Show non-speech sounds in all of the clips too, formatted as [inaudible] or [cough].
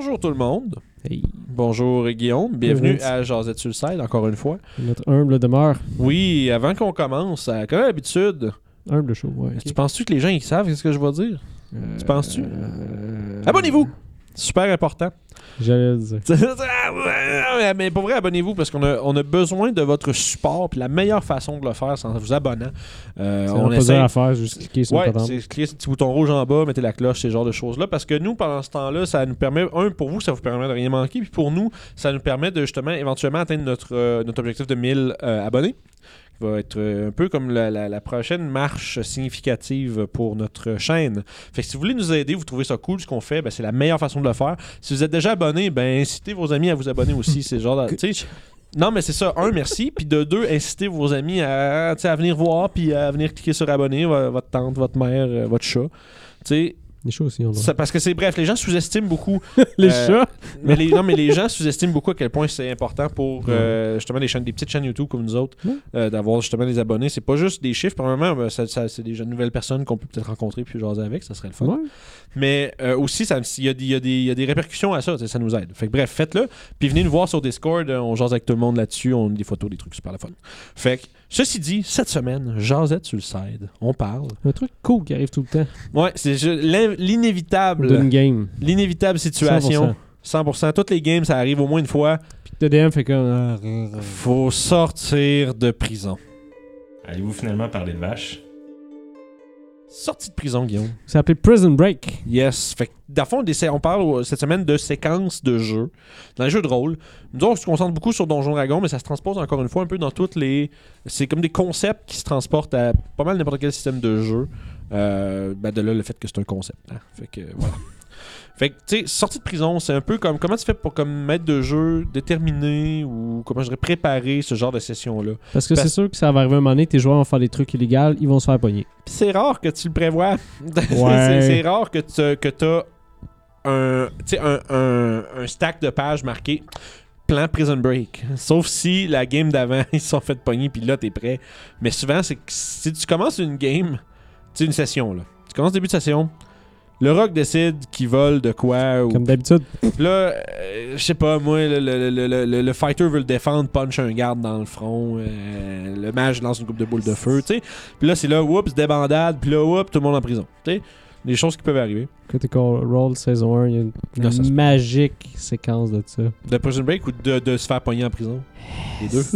Bonjour tout le monde. Hey, Bonjour Guillaume. Bienvenue à Jazette sur le side, encore une fois. notre humble demeure. Oui, avant qu'on commence, euh, comme d'habitude, Humble show, ouais. tu penses-tu que les gens ils savent ce que je vais dire? Euh, tu penses-tu? euh, Abonnez-vous! Super important. J'allais dire. mais, [laughs] mais pour vrai, abonnez-vous parce qu'on a, on a besoin de votre support. Puis la meilleure façon de le faire, c'est en vous abonnant. Euh, on essaie. à faire, juste cliquer sur Ouais, c'est cliquer sur le petit bouton rouge en bas, mettez la cloche, ce genre de choses-là. Parce que nous, pendant ce temps-là, ça nous permet, un, pour vous, ça vous permet de rien manquer. Puis pour nous, ça nous permet de justement éventuellement atteindre notre, euh, notre objectif de 1000 euh, abonnés. Va être euh, un peu comme la, la- la prochaine marche significative pour notre chaîne. Fait que si vous voulez nous aider, vous trouvez ça cool ce qu'on fait, ben, c'est la meilleure façon de le faire. Si vous êtes déjà abonné, ben incitez vos amis à vous abonner aussi. c'est genre non, mais c'est ça. Un, merci. Puis de deux, incitez vos amis à, venir voir, puis à venir cliquer sur abonner, vo- votre tante, votre mère, euh, votre chat. Tu sais, Les chats aussi, on ça- parce que c'est bref, les gens sous-estiment beaucoup. [laughs] Les euh, chats? Mais les, non, mais les gens sous-estiment beaucoup à quel point c'est important pour euh, justement des chaînes, des petites chaînes YouTube comme nous autres, euh, d'avoir justement des abonnés. C'est pas juste des chiffres. Premièrement, ben, ça- ça- c'est des jeunes nouvelles personnes qu'on peut peut-être rencontrer puis jaser avec, ça serait le fun. Ouais. Mais aussi, il y, a des- y y a répercussions à ça, ça nous aide. Fait que bref, faites-le. Puis venez nous voir sur Discord, on jase avec tout le monde là-dessus, on a des photos, des trucs super le fun. Fait que, ceci dit, cette semaine, jasette sur le side, on parle. Un truc cool qui arrive tout le temps. Ouais, c'est ju- l'in- l'inévitable, D'une game. l'inévitable situation. 100%. Toutes les games, ça arrive au moins une fois. Puis le DM fait comme. ah, Faut sortir de prison. Allez-vous finalement parler de vaches? Sortie de prison, Guillaume. C'est appelé Prison Break. Yes. Fait que, dans le fond, on parle euh, cette semaine de séquences de jeux. Dans les jeux de rôle, nous autres, on se concentre beaucoup sur Donjon Dragon, mais ça se transpose encore une fois un peu dans toutes les. C'est comme des concepts qui se transportent à pas mal n'importe quel système de jeu. Euh, ben de là, le fait que c'est un concept. hein. Fait que, voilà. [laughs] Fait que, tu sais, sortie de prison, c'est un peu comme. Comment tu fais pour, comme maître de jeu, déterminer ou, comment je dirais, préparer ce genre de session-là? Parce que Parce- c'est sûr que ça va arriver un moment donné, tes joueurs vont faire des trucs illégaux, ils vont se faire pogner. Puis c'est rare que tu le prévois. [laughs] C'est- Ouais. c'est rare que tu que as un, un, un, un stack de pages marqué plan Prison Break. Sauf si la game d'avant, [laughs] ils se sont fait pogner, puis là, t'es prêt. Mais souvent, c'est que si tu commences une game, sais, une session, là. Tu commences début de session, le rock décide qu'il vole de quoi, ou Comme d'habitude. là, euh, je sais pas, moi, le, le- le- le- le- le fighter veut le défendre, punch un garde dans le front, euh, le mage lance une coupe de boules de feu, tu sais. Puis là, c'est là, oups, débandade, puis là, oups, tout le monde en prison, tu sais. Des choses qui peuvent arriver. Critical Role saison 1, il y a une, Ah, magique séquence de ça. De Prison Break ou de, de se faire pogner en prison? Les deux. [laughs]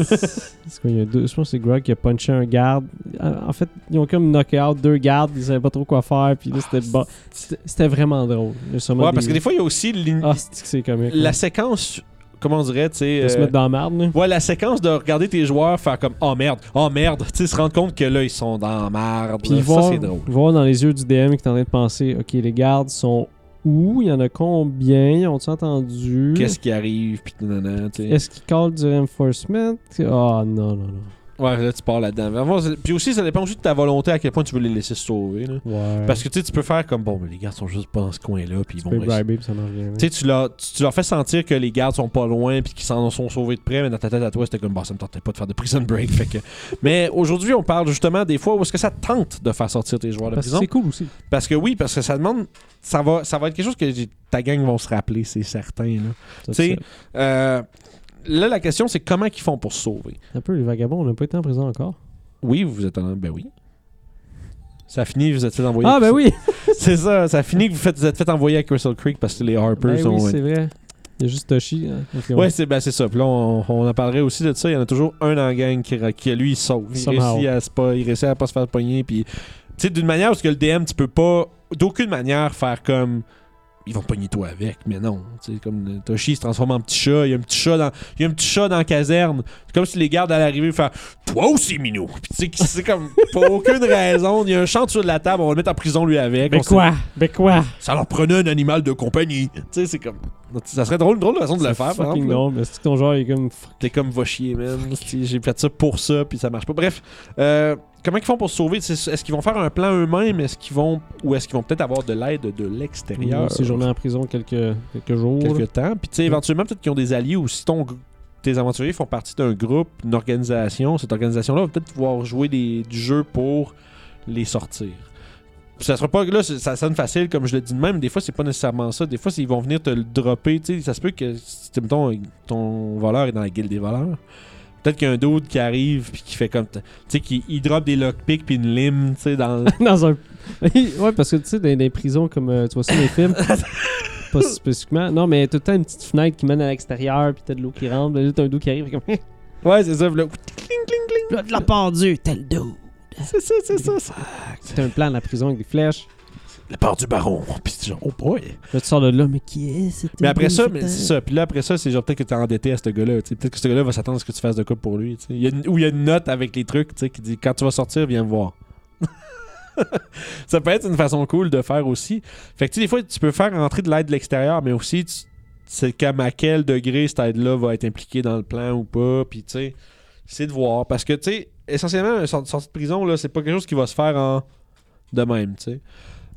C'est quoi, il y a deux, je pense que c'est Grog qui a punché un garde. En fait, ils ont comme knocké out deux gardes, ils savaient pas trop quoi faire, puis là c'était bon. C'était vraiment drôle. Ouais, parce que des fois, il y a aussi Ah, c'est que c'est comique. la ouais. séquence, comment on dirait, tu sais. De se euh, mettre dans la merde, là. Ouais, la séquence de regarder tes joueurs faire comme oh merde, oh merde, tu sais, se rendre compte que là ils sont dans la merde. Puis voir, ça c'est drôle. voir dans les yeux du DM qui est en train de penser Ok, les gardes sont où? Il y en a combien? Ils ont-ils entendu Qu'est-ce qui arrive? Puis nanana, tu sais. Est-ce qu'ils callent du reinforcement? Ah, non, non, non. Ouais, là tu pars là-dedans. Puis aussi ça dépend aussi de ta volonté à quel point tu veux les laisser se sauver là. Ouais. Parce que tu peux faire comme bon, mais les gardes sont juste pas dans ce coin-là puis ils tu vont briber, ça marche bien. Tu leur, tu, tu leur fais sentir que les gardes sont pas loin puis qu'ils s'en sont sauvés de près, mais dans ta tête à toi, c'était comme, bah, ça me tentait pas de faire de prison break. [laughs] fait que... [laughs] Mais aujourd'hui, on parle justement des fois où est-ce que ça te tente de faire sortir tes joueurs de Parce prison. c'est cool aussi. Parce que oui, parce que ça demande. Ça va, ça va être quelque chose que ta gang vont se rappeler, c'est certain. Tu sais, là, la question, c'est comment ils font pour se sauver? Un peu, les vagabonds, on n'a pas été en prison encore. Oui, vous êtes en. Ben oui. Ça finit, vous êtes fait envoyer. Ah, ben oui [laughs] [laughs] C'est ça, ça finit que vous, faites, vous êtes fait envoyer à Crystal Creek parce que les Harpers Ben sont. oui, c'est vrai. Il y a juste Toshi. hein. Ok, Ouais, c'est ben, ça. Puis là, on, on en parlerait aussi de ça. Il y en a toujours un dans la gang qui, qui lui, il sauve. Il Somehow. réussit, à se pas, il réussit à pas se faire pogner. Puis, tu sais, d'une manière parce que le DM, tu peux pas, d'aucune manière, faire comme. Ils vont pogner toi avec, mais non. Tu sais, comme euh, Toshi se transforme en petit chat. Il y a un petit chat dans, il y a un petit chat dans la caserne. C'est comme si les gardes allaient arriver et faire Toi aussi, Minou. Puis tu sais, c'est comme, pour aucune raison. Il y a un chat sur de la table, on va le mettre en prison lui avec. On sait- quoi? Ben quoi? Ça leur prenait un animal de compagnie. Tu sais, c'est comme. Ça serait drôle, drôle de façon de le C'est faire, par exemple. drôle, mais c'est ton joueur est comme. T'es comme va chier, man. J'ai fait ça pour ça, puis ça marche pas. Bref, euh, comment ils font pour se sauver? C'est- Est-ce qu'ils vont faire un plan eux-mêmes? Est-ce qu'ils vont ou est-ce qu'ils vont peut-être avoir de l'aide de l'extérieur? Si j'en ai en prison quelques, quelques jours. quelques temps Puis tu sais, éventuellement peut-être qu'ils ont des alliés ou si ton tes aventuriers font partie d'un groupe, d'une organisation, cette organisation-là va peut-être pouvoir jouer des, du jeu pour les sortir. ça sera pas là, c'est- ça sonne facile comme je le dis de même. Des fois, c'est pas nécessairement ça. Des fois, c'est- ils vont venir te le dropper. Tu sais, ça se peut que mettons, ton voleur est dans la guilde des voleurs. Peut-être qu'il y a un dude qui arrive puis qui fait comme tu sais qui il drop des lockpicks puis une lime, tu sais dans le- [laughs] dans un. [laughs] ouais, parce que tu sais, dans les prisons, comme euh, tu vois ça dans les films, pas [laughs] spécifiquement. Non, mais tout le temps une petite fenêtre qui mène à l'extérieur, puis t'as de l'eau qui rentre, puis là, t'as un dos qui arrive, comme. Ouais, c'est ça. puis là, cling, cling, cling. Là, de la pendue, tel dos. C'est ça, c'est ça. c'est- C'est un plan de la prison avec des flèches. La part du baron. Puis c'est genre oh boy. Là, tu sors de là, mais qui est cet Mais après ça, mais c'est ça. Puis là, après ça, c'est genre peut-être que t'es endetté à ce gars-là. tu sais. Peut-être que ce gars-là va s'attendre à ce que tu fasses de quoi pour lui. tu sais. Il y a une- Ou il y a une note avec les trucs tu sais, qui dit quand tu vas sortir, viens me voir. [laughs] ça peut être une façon cool de faire aussi. Fait que tu sais, des fois, tu peux faire rentrer de l'aide de l'extérieur, mais aussi, tu- c'est comme à quel degré cette aide-là va être impliquée dans le plan ou pas. Puis tu sais, c'est de voir. Parce que tu sais, essentiellement, une sortie de prison, là, c'est pas quelque chose qui va se faire en de même, tu sais.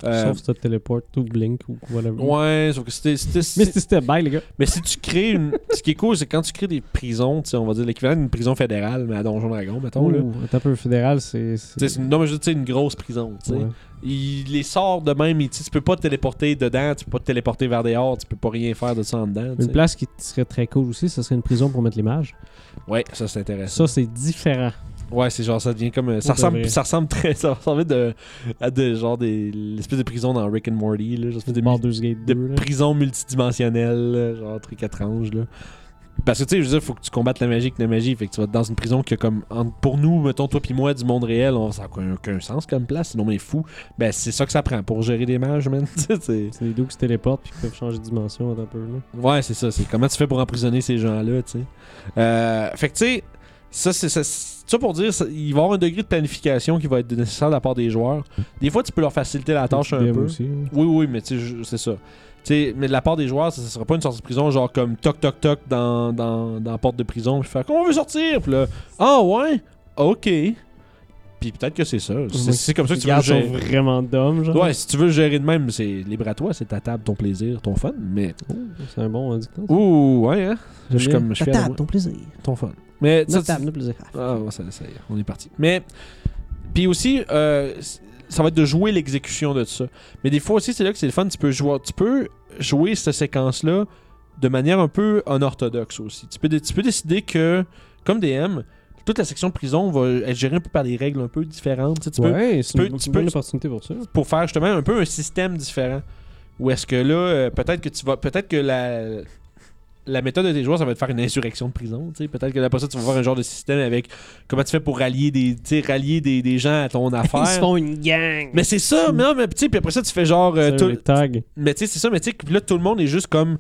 Euh, Sauf si t'as téléporte ou blink ou whatever. Ouais, sauf que c'était. Mais c'était step by, les gars. mais si tu crées une. Ce qui est cool, c'est quand tu crées des prisons, tu sais, on va dire l'équivalent d'une prison fédérale, mais à Donjon Dragon, mettons. Là. Ouh, un peu fédéral, c'est. Tu non, mais je tu sais, une grosse prison. tu sais. Ouais. Il les sort de même, il- tu tu peux pas te téléporter dedans, tu peux pas te téléporter vers dehors, tu peux pas rien faire de ça en dedans. tu Une place qui serait très cool aussi, ce serait une prison pour mettre les mages. Ouais, ça c'est intéressant. Ça, c'est différent. Ouais, c'est genre, ça devient comme. euh, Ça de ressemble, ça ressemble très. Ça ressemble de, à de, genre des. L'espèce de prison dans Rick and Morty, là. Genre, de, Gate de 2. là. prison multidimensionnelle, genre truc étrange, là. Parce que tu sais, je veux dire, faut que tu combattes la magie avec la magie. Fait que tu vas être dans une prison qui a comme. en- pour nous, mettons, toi puis moi, du monde réel, on, ça n'a aucun, aucun sens comme place, sinon on est fou. Ben, c'est ça que ça prend pour gérer des mages, man. [laughs] C'est- des dos qui se téléportent puis qui peuvent changer de dimension un peu. Là. ouais, c'est ça. C'est comment tu fais pour emprisonner ces gens-là, tu sais. Euh, fait que tu sais, ça, c'est ça, pour dire, ça- il va y avoir un degré de planification qui va être nécessaire de la part des joueurs. Des fois, tu peux leur faciliter la tâche un peu. aussi. hein. Oui, oui, mais c'est ça. Mais de la part des joueurs, ça, ça sera pas une sortie de prison, genre comme toc toc toc dans, dans, dans la porte de prison, puis faire comment on veut sortir, puis là, ah ouais, ok. Puis peut-être que c'est ça. C'est comme ça que tu veux gérer. vraiment genre. Ouais, si tu veux gérer de même, c'est libre à toi, c'est ta table, ton plaisir, ton fun, mais. Oh, c'est un bon dicton. Ouh, ouais, hein, je suis comme- bien. je suis Ta table, ton plaisir. ton fun. Mais ça, Notre table, notre plaisir. Ah, ouais, ça, ça y est, on est parti. Mais, puis aussi, euh, ça va être de jouer l'exécution de ça. Mais des fois aussi, c'est là que c'est le fun. Tu peux jouer, tu peux jouer cette séquence-là de manière un peu unorthodoxe aussi. Tu peux, tu peux décider que, comme DM, toute la section prison va être gérée un peu par des règles un peu différentes. Tu sais, tu peux- ouais, c'est peux- une, tu une peux- bonne opportunité pour ça. pour faire justement un peu un système différent. Ou est-ce que là, euh, peut-être que tu vas. Peut-être que la. La méthode de tes joueurs, ça va être faire une insurrection de prison. Peut-être que après ça, tu vas voir un genre de système avec comment tu fais pour rallier des, rallier des, des gens à ton [laughs] affaire. Ils se font une gang. Mais c'est ça, mais non, mais tu sais, puis après ça, tu fais genre. euh, tout- tags. mais tu sais, c'est ça, mais tu sais, puis là, tout le monde est juste comme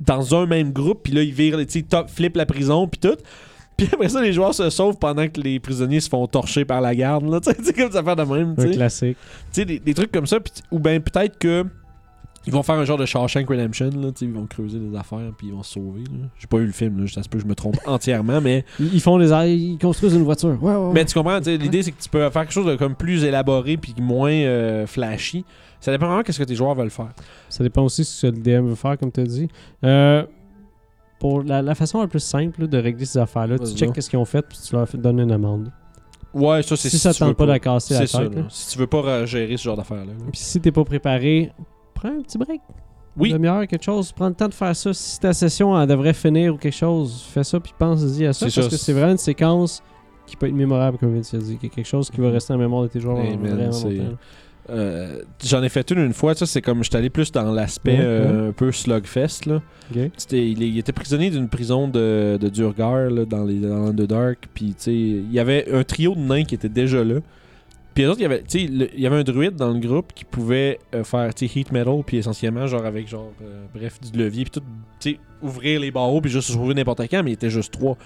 dans un même groupe, puis là, ils virent, tu sais, top, flip la prison, puis tout. Puis après ça, les joueurs se sauvent pendant que les prisonniers se font torcher par la garde, là, tu sais, [laughs] c'est comme ça faire de même, Un classique. Tu sais, des, des trucs comme ça, ou bien peut-être que ils vont faire un genre de Shawshank Redemption, là, ils vont creuser des affaires, puis ils vont se sauver. J'ai pas eu le film, là, ça se peut que je me trompe [laughs] entièrement, mais, Ils font des ils construisent une voiture. Ouais, ouais, ouais. mais tu comprends, l'idée c'est que tu peux faire quelque chose de comme plus élaboré, puis moins euh, flashy. Ça dépend vraiment qu'est-ce que tes joueurs veulent faire. Ça dépend aussi ce que le DM veut faire, comme tu as dit. Euh, pour la, la façon la plus simple de régler ces affaires-là, tu checkes qu'est-ce qu'ils ont fait, puis tu leur fais- donnes une amende. Ouais, ça c'est Si ça tu tente pas de la casser la ça, tête. là. Si tu veux pas euh, gérer ce genre d'affaires-là. là. Puis si t'es pas préparé, prends un petit break. Oui. Une demi-heure, quelque chose. Prends le temps de faire ça. Si ta session elle devrait finir ou quelque chose, fais ça puis pense-y à ça. C'est Parce ça, que c'est- vraiment une séquence qui peut être mémorable, comme tu as dit. Quelque chose qui va rester en mémoire de tes joueurs Hey, man, vraiment c'est- longtemps. Euh, J'en ai fait une une fois, ça c'est comme j'étais allé plus dans l'aspect euh, un peu slugfest là. Il, était prisonnier d'une prison de, de Durgar là, dans les dans Underdark. Puis il y avait un trio de nains qui était déjà là. Puis les autres, il y avait, il y un druide dans le groupe qui pouvait euh, faire heat metal, puis essentiellement, genre avec genre, euh, bref, du levier, puis tout, tu ouvrir les barreaux, puis juste ouvrir n'importe quand, mais il était juste trois.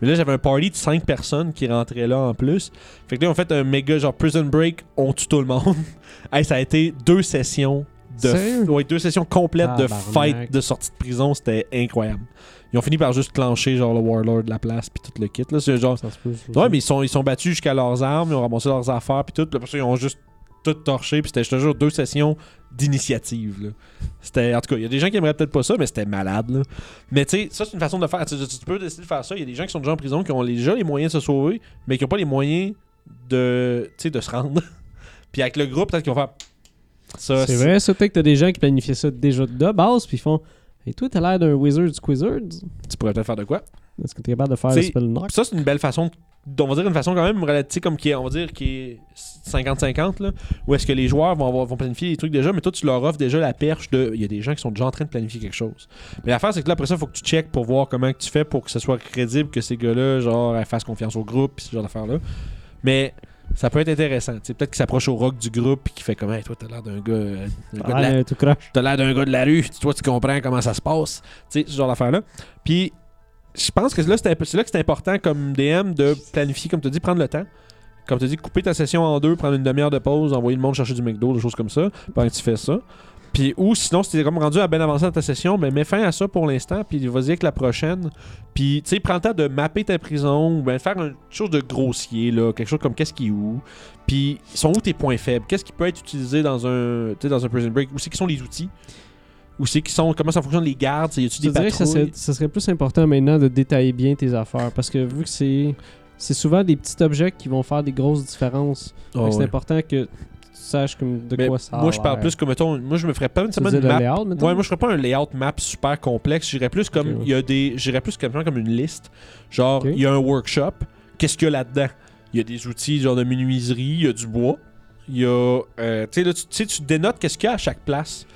Mais là, j'avais un party de cinq personnes qui rentraient là en plus. Fait que là, on fait un méga genre prison break, on tue tout le monde. [laughs] hey, ça a été deux sessions de ouais, deux sessions complètes de fight de sortie de prison, c'était incroyable. Ils ont fini par juste clencher genre le warlord de la place puis tout le kit là, c'est genre Ça se peut, ça. Ouais, mais ils sont ils sont battus jusqu'à leurs armes, ils ont ramassé leurs affaires puis tout, puis après ça ils ont juste tout torché puis c'était je te jure deux sessions d'initiative là. C'était en tout cas, il y a des gens qui aimeraient peut-être pas ça mais c'était malade là. Mais tu sais, ça c'est une façon de faire, tu, tu peux décider de faire ça, il y a des gens qui sont déjà en prison qui ont déjà les moyens de se sauver mais qui ont pas les moyens de tu sais de se rendre. [laughs] puis avec le groupe peut-être qu'ils vont faire Ça, C'est vrai, ça, peut-être que t'as des gens qui planifiaient ça déjà de base, puis ils font Et toi, t'as l'air d'un wizard Squizzard. Tu pourrais peut-être faire de quoi? Est-ce que t'es capable de faire le spell knock ça, c'est une belle façon, on va dire une façon quand même relative, comme qui est, on va dire, qui est 50-50, là, où est-ce que les joueurs vont, avoir- vont planifier des trucs déjà, mais toi, tu leur offres déjà la perche de. Il y a des gens qui sont déjà en train de planifier quelque chose. Mais l'affaire, c'est que là, après ça, il faut que tu checkes pour voir comment que tu fais pour que ce soit crédible que ces gars-là, genre, elles fassent confiance au groupe, pis ce genre d'affaires-là. Mais. Ça peut être intéressant. Peut-être qu'il s'approche au rock du groupe et qu'il fait comme Hey, toi, t'as l'air d'un gars, euh, gars de la- t'as l'air d'un gars de la rue, toi tu comprends comment ça se passe, tu sais, ce genre d'affaire-là. Puis, je pense que c'est là que c'est important comme DM de planifier, comme tu dis, prendre le temps. Comme tu dis, couper ta session en deux, prendre une demi-heure de pause, envoyer le monde chercher du McDo, des choses comme ça, pendant que tu fais ça. Puis, ou sinon, si t'es comme rendu à bien avancé dans ta session, ben mets fin à ça pour l'instant, puis vas-y avec la prochaine. Puis, tu sais, prends le temps de mapper ta prison, ou ben faire une chose de grossier, là, quelque chose comme qu'est-ce qui est où. Puis, sont où tes points faibles? Qu'est-ce qui peut être utilisé dans un, dans un prison break? Où c'est qui sont les outils? Où c'est qui sont, comment ça fonctionne les gardes? Y a-tu des dirais que ça serait, patrouilles ça serait plus important maintenant de détailler bien tes affaires parce que vu que c'est c'est souvent des petits objets qui vont faire des grosses différences. Ah que c'est ouais. important que saches comme de Mais quoi ça a moi, je parle plus comme, mettons, moi, je me ferais pas nécessairement une map. layout? Ouais, moi je ferais pas un layout map super complexe, j'irais plus comme il y a des j'irais plus comme, comme une liste. Genre il y a un workshop, qu'est-ce qu'il y a là-dedans? Il y a des outils genre de menuiserie, il y a du bois, il y a euh, tu sais là tu tu sais, tu dénotes qu'est-ce qu'il y a à chaque place.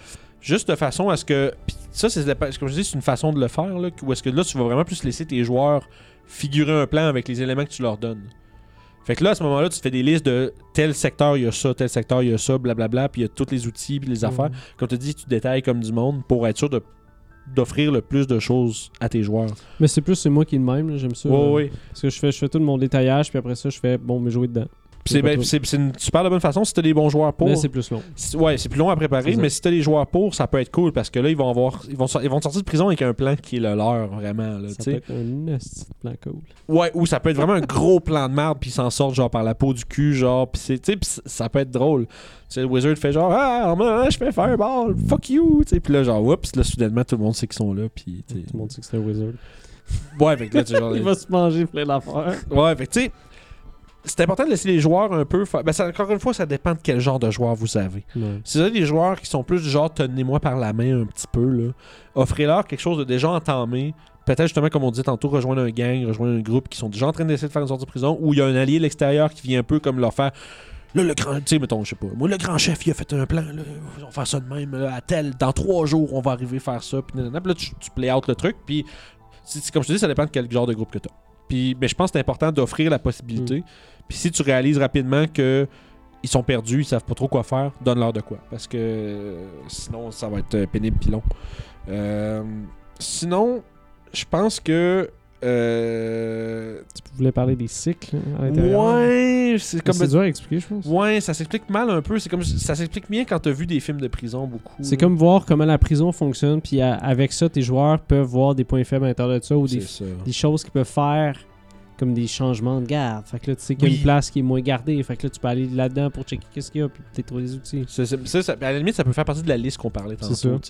Juste de façon à ce que ça c'est comme je dis c'est une façon de le faire là où est-ce que là tu vas vraiment plus laisser tes joueurs figurer un plan avec les éléments que tu leur donnes. Fait que là, à ce moment-là, tu te fais des listes de tel secteur, il y a ça, tel secteur, il y a ça, blablabla, puis il y a tous les outils, puis les affaires. Mhm. Comme tu dis, tu détailles comme du monde pour être sûr de d'offrir le plus de choses à tes joueurs. Mais c'est plus c'est moi qui est de même, j'aime ça. Ouais, là. ouais. Parce que je fais, je fais tout mon détaillage, puis après ça, je fais bon, mais jouer dedans. C'est ben, c'est- une super de bonne façon si t'as des bons joueurs pour. Mais c'est plus long. Ouais, c'est plus long à préparer, mais si t'as des joueurs pour, ça peut être cool parce que là, ils vont avoir. Ils vont, ils vont sortir de prison avec un plan qui est le leur, vraiment. Là, Ça peut être un plan cool. Ouais, ou ça peut être vraiment un gros plan de merde, puis ils s'en sortent genre par la peau du cul, genre, puis c'est, tu sais, ça peut être drôle. Tu sais, le wizard fait genre, ah, moi, je fais fireball, fuck you, tu sais, puis là, genre, oups, là, soudainement, tout le monde sait qu'ils sont là, puis. Tout le monde sait que c'est un wizard. Ouais, fait que là, tu [laughs] genre. Il va se manger plein d'affaires. Ouais, fait que, tu sais, c'est important de laisser les joueurs un peu faire. Ben, ça, encore une fois, ça dépend de quel genre de joueur vous avez. Ouais. Si vous avez des joueurs qui sont plus du genre tenez-moi par la main un petit peu, là, offrez-leur quelque chose de déjà entamé. Peut-être justement, comme on disait tantôt, rejoindre un gang, rejoindre un groupe qui sont déjà en train d'essayer de faire une sortie de prison, ou il y a un allié de l'extérieur qui vient un peu comme leur faire. Là, le grand, tu sais, mettons, je sais pas. Moi, le grand chef, il a fait un plan, là, on va faire ça de même, là, à tel, dans trois jours, on va arriver à faire ça, puis là, tu, tu play out le truc, puis c'est- c'est comme je te dis, ça dépend de quel genre de groupe que tu as. Puis, mais je pense que c'est important d'offrir la possibilité. Puis si tu réalises rapidement que ils sont perdus, ils savent pas trop quoi faire, donne-leur de quoi. Parce que euh, sinon, ça va être euh, pénible pis long. Euh, sinon, je pense que. Euh, Tu voulais parler des cycles hein, à l'intérieur? ouais, c'est comme. C'est dur à expliquer, je pense. Ouais, ça s'explique mal un peu. C'est comme ça s'explique bien quand t'as vu des films de prison beaucoup. C'est comme voir comment la prison fonctionne, puis avec ça, tes joueurs peuvent voir des points faibles à l'intérieur de ça ou C'est des, ça. des choses qu'ils peuvent faire comme des changements de garde. Fait que là, tu sais qu'il y a Oui. une place qui est moins gardée. Fait que là, tu peux aller là-dedans pour checker qu'est-ce qu'il y a, puis peut-être trouver des outils. Ça, ça- à la limite, ça peut faire partie de la liste qu'on parlait tantôt.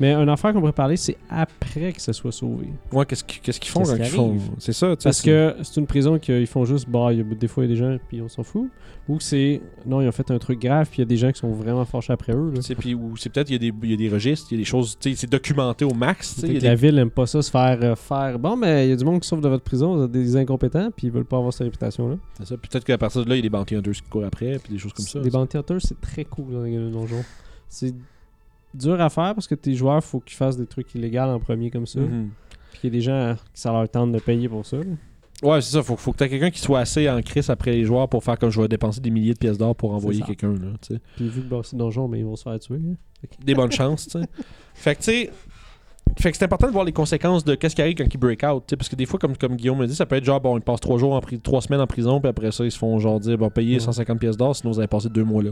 Mais une affaire qu'on pourrait parler, c'est après que ça soit sauvé. Ouais, qu'est-ce qu'ils font quand qui ils font? C'est ça, Parce que c'est une prison qu'ils font juste, bah, il y a, des fois, il y a des gens, puis on s'en fout. Ou c'est, non, ils ont fait un truc grave, puis il y a des gens qui sont vraiment fâchés après eux. Là. Puis ou c'est peut-être il y, a des- il y a des registres, il y a des choses, tu sais, c'est documenté au max. y a des- la ville aime pas ça se faire euh, faire. Bon, mais il y a du monde qui sauve de votre prison, vous êtes des incompétents, puis ils veulent pas avoir cette réputation-là. c'est ça. Peut-être qu'à partir de là, il y a des bounty hunters qui courent après, puis des choses comme ça. Des bounty hunters, c'est très cool dans les donjons. C'est dur à faire parce que tes joueurs, faut qu'ils fassent des trucs illégaux en premier comme ça. Mhm. Puis qu'il y a des gens qui ça leur tente de payer pour ça. là. Ouais, c'est ça. Faut, faut que tu quelqu'un qui soit assez en crise après les joueurs pour faire comme je vais dépenser des milliers de pièces d'or pour envoyer quelqu'un. là, tu sais. Puis vu que bah, c'est donjon, mais ils vont se faire tuer. hein. Des bonnes chances, tu sais. Fait que, tu sais. Fait que c'est important de voir les conséquences de qu'est-ce qui arrive quand ils break out. tu Parce que des fois, comme, comme Guillaume me dit, ça peut être genre, bon, ils passent trois jours en pri- trois semaines en prison, puis après ça, ils se font genre dire, bon, payer Ouais. 150 pièces d'or, sinon vous avez passé deux mois là.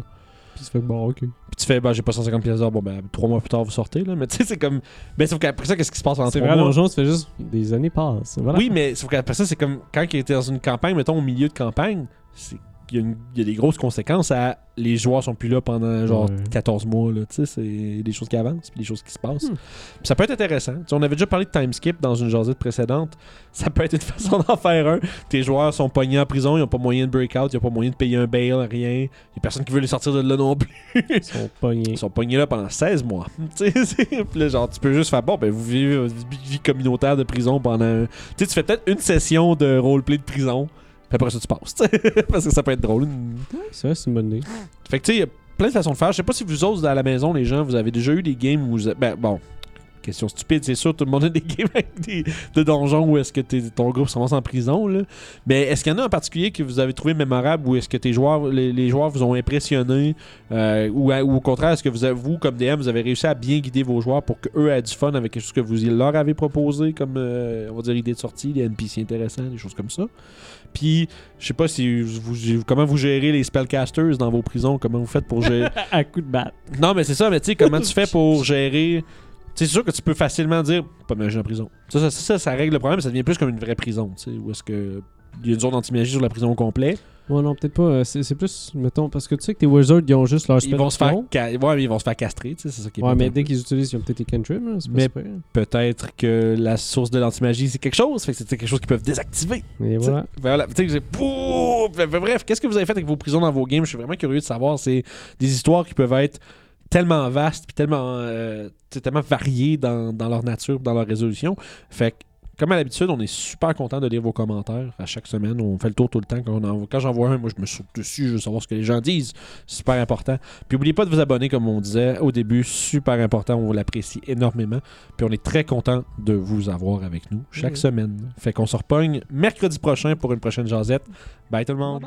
Puis fait que bon, ok. Puis tu fais, bah, j'ai pas 150 pièces d'or, bon, ben, trois mois plus tard, vous sortez, là. Mais tu sais, c'est comme. Ben, sauf qu'après ça, qu'est-ce qui se passe en C'est trois vrai, mois? ça fait juste des années passent. Voilà. Oui, mais sauf qu'après ça, c'est comme quand il était dans une campagne, mettons au milieu de campagne, c'est y, une- y a des grosses conséquences à les joueurs sont plus là pendant genre Ouais. 14 mois. c'est des choses qui avancent, puis des choses qui se passent. Hmm. Puis ça peut être intéressant. On avait déjà parlé de time skip dans une jasette précédente. Ça peut être une [laughs] façon d'en faire un. Tes joueurs sont pognés en prison, ils n'ont pas moyen de breakout, ils n'ont pas moyen de payer un bail, rien. Il n'y a personne qui veut les sortir de là non plus. Ils sont pognés. Ils sont pognés là pendant 16 mois. [laughs] Puis là, genre, tu peux juste faire bon, ben vous vivez votre vie communautaire de prison pendant. Tu sais, tu fais peut-être une session de roleplay de prison, puis après ça, tu passes. [laughs] Parce que ça peut être drôle. C'est vrai, c'est une bonne idée. Fait que tu sais, il y a plein de façons de faire. Je sais pas si vous autres à la maison, les gens, vous avez déjà eu des games où vous. Ben bon. Question stupide, c'est sûr, tout le monde a des [laughs] games avec des, de donjons où est-ce que ton groupe se ramasse en prison. Là. Mais est-ce qu'il y en a en particulier que vous avez trouvé mémorable ou est-ce que tes joueurs, les, les joueurs vous ont impressionné euh, ou, au contraire, est-ce que vous, vous, comme DM, vous avez réussi à bien guider vos joueurs pour qu'eux aient du fun avec quelque chose que vous leur avez proposé comme, euh, on va dire, idée de sortie, des NPC intéressants, des choses comme ça? Puis, je sais pas si vous, comment vous gérez les spellcasters dans vos prisons, comment vous faites pour gérer. [laughs] à coup de batte. non, mais c'est ça, mais tu sais, comment tu fais pour gérer. C'est sûr que tu peux facilement dire pas de magie en prison. Ça ça, ça, ça règle le problème, mais ça devient plus comme une vraie prison, tu sais, où est-ce que. Il y a une zone anti-magie sur la prison au complet. Ouais, non, peut-être pas. euh, C'est plus, mettons, parce que tu sais que tes wizards, ils ont juste leur Ils vont se faire, spell ouais, mais ils vont se faire castrer, tu sais, c'est ça qui est Ouais, mais dès qu'ils utilisent, ils ont peut-être des cantrips. pas Mais-. Peut-être que la source de l'anti-magie, c'est quelque chose, fait que c'est quelque chose qu'ils peuvent désactiver. Et voilà. Voilà, tu sais, Bref, qu'est-ce que vous avez fait avec vos prisons dans vos games? Je suis vraiment curieux de savoir. C'est des histoires qui peuvent être tellement vastes puis tellement, euh, tellement variées dans, dans leur nature, dans leur résolution. Fait que, comme à l'habitude, on est super content de lire vos commentaires à chaque semaine. On fait le tour tout le temps. Quand, on en- quand j'en vois un, moi, je me saute dessus. Je veux savoir ce que les gens disent. Super important. Puis, n'oubliez pas de vous abonner, comme on disait au début. Super important. On l'apprécie énormément. Puis, on est très content de vous avoir avec nous chaque Mhm. semaine. Fait qu'on se repogne mercredi prochain pour une prochaine jasette. Bye tout le monde.